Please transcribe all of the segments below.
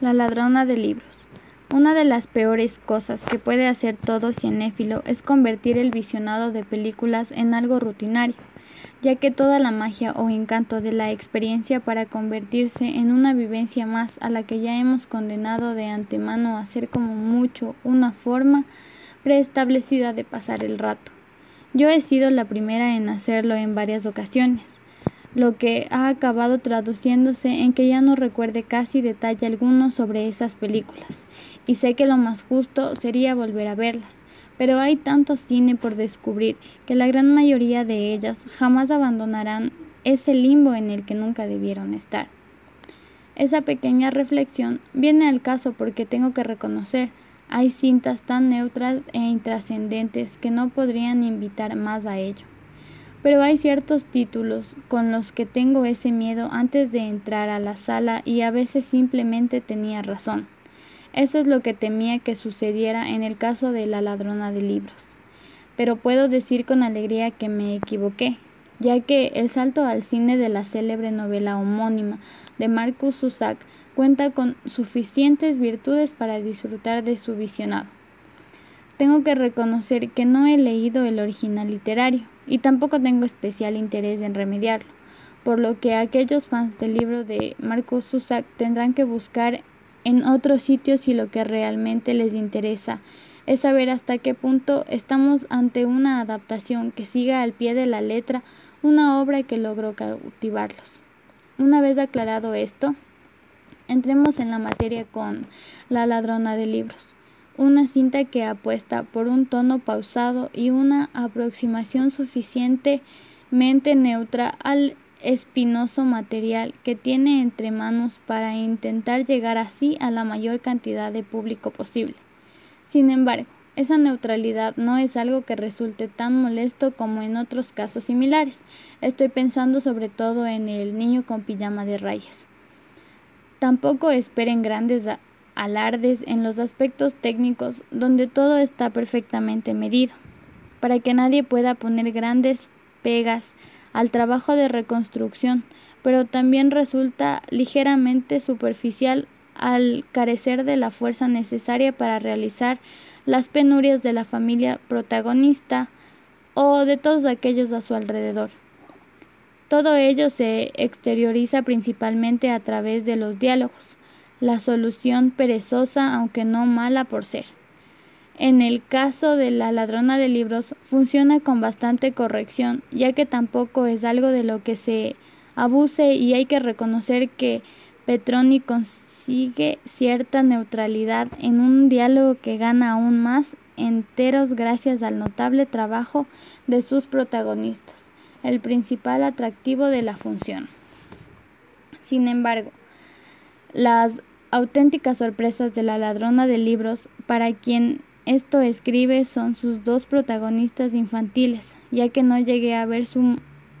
La ladrona de libros. Una de las peores cosas que puede hacer todo cinéfilo es convertir el visionado de películas en algo rutinario, ya que toda la magia o encanto de la experiencia para convertirse en una vivencia más a la que ya hemos condenado de antemano a ser como mucho una forma preestablecida de pasar el rato. Yo he sido la primera en hacerlo en varias ocasiones lo que ha acabado traduciéndose en que ya no recuerde casi detalle alguno sobre esas películas, y sé que lo más justo sería volver a verlas, pero hay tanto cine por descubrir que la gran mayoría de ellas jamás abandonarán ese limbo en el que nunca debieron estar. Esa pequeña reflexión viene al caso porque tengo que reconocer hay cintas tan neutras e intrascendentes que no podrían invitar más a ello pero hay ciertos títulos con los que tengo ese miedo antes de entrar a la sala y a veces simplemente tenía razón. Eso es lo que temía que sucediera en el caso de la ladrona de libros. Pero puedo decir con alegría que me equivoqué, ya que el salto al cine de la célebre novela homónima de Marcus Zusak cuenta con suficientes virtudes para disfrutar de su visionado. Tengo que reconocer que no he leído el original literario y tampoco tengo especial interés en remediarlo, por lo que aquellos fans del libro de Marcos Zusak tendrán que buscar en otros sitios si lo que realmente les interesa es saber hasta qué punto estamos ante una adaptación que siga al pie de la letra una obra que logró cautivarlos. Una vez aclarado esto, entremos en la materia con La ladrona de libros una cinta que apuesta por un tono pausado y una aproximación suficientemente neutra al espinoso material que tiene entre manos para intentar llegar así a la mayor cantidad de público posible. Sin embargo, esa neutralidad no es algo que resulte tan molesto como en otros casos similares. Estoy pensando sobre todo en el niño con pijama de rayas. Tampoco esperen grandes alardes en los aspectos técnicos donde todo está perfectamente medido, para que nadie pueda poner grandes pegas al trabajo de reconstrucción, pero también resulta ligeramente superficial al carecer de la fuerza necesaria para realizar las penurias de la familia protagonista o de todos aquellos a su alrededor. Todo ello se exterioriza principalmente a través de los diálogos, la solución perezosa aunque no mala por ser. En el caso de la ladrona de libros funciona con bastante corrección, ya que tampoco es algo de lo que se abuse y hay que reconocer que Petroni consigue cierta neutralidad en un diálogo que gana aún más enteros gracias al notable trabajo de sus protagonistas, el principal atractivo de la función. Sin embargo, las auténticas sorpresas de la ladrona de libros, para quien esto escribe son sus dos protagonistas infantiles, ya que no llegué a ver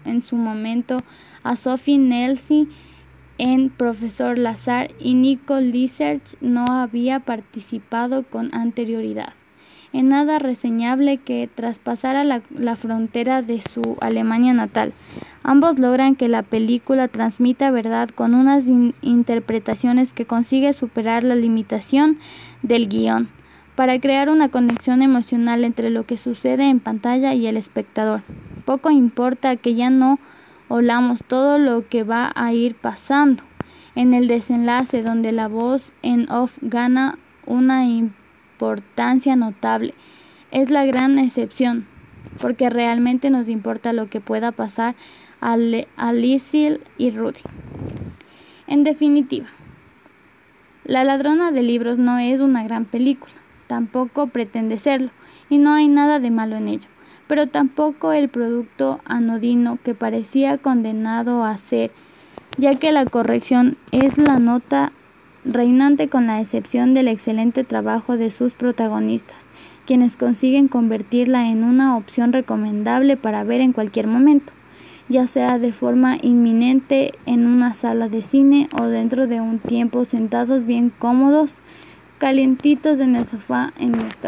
en su momento a Sophie Nelson en Profesor Lazar y Nico Lizarch no había participado con anterioridad en nada reseñable que traspasara la, la, frontera de su Alemania natal. Ambos logran que la película transmita verdad con unas interpretaciones que consigue superar la limitación del guion para crear una conexión emocional entre lo que sucede en pantalla y el espectador. Poco importa que ya no olamos todo lo que va a ir pasando en el desenlace donde la voz en off gana una importancia notable. Es la gran excepción, porque realmente nos importa lo que pueda pasar a, a y Rudy. En definitiva, La ladrona de libros no es una gran película, tampoco pretende serlo, y no hay nada de malo en ello, pero tampoco el producto anodino que parecía condenado a ser, ya que la corrección es la nota reinante con la excepción del excelente trabajo de sus protagonistas, quienes consiguen convertirla en una opción recomendable para ver en cualquier momento, ya sea de forma inminente en una sala de cine o dentro de un tiempo sentados bien cómodos, calientitos en el sofá en nuestra